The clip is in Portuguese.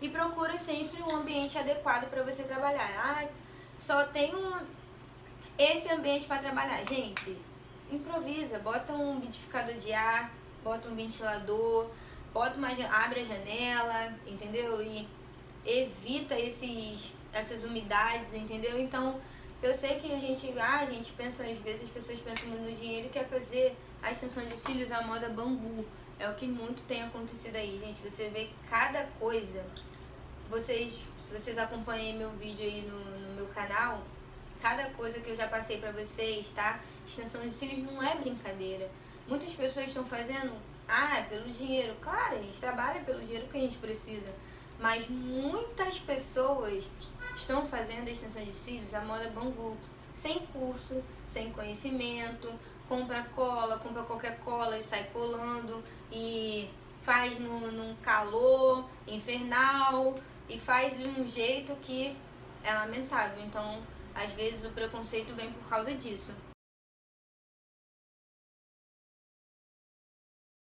e procura sempre um ambiente adequado para você trabalhar. Ah, só tem um, esse ambiente para trabalhar. Gente, improvisa, bota um umidificador de ar, bota um ventilador, bota uma, abre a janela, entendeu? E evita esses, essas umidades, entendeu? Então, eu sei que a gente, ah, a gente pensa, às vezes as pessoas pensam muito no dinheiro e quer fazer a extensão de cílios à moda bambu. É o que muito tem acontecido aí, gente. Você vê cada coisa. Vocês, se vocês acompanhem meu vídeo aí no, no meu canal, cada coisa que eu já passei pra vocês, tá? Extensão de cílios não é brincadeira. Muitas pessoas estão fazendo, ah, é pelo dinheiro. Claro, a gente trabalha pelo dinheiro que a gente precisa. Mas muitas pessoas estão fazendo a extensão de cílios a moda bambu, sem curso, sem conhecimento, compra cola, compra qualquer cola e sai colando faz no, num calor infernal e faz de um jeito que é lamentável. Então, às vezes o preconceito vem por causa disso.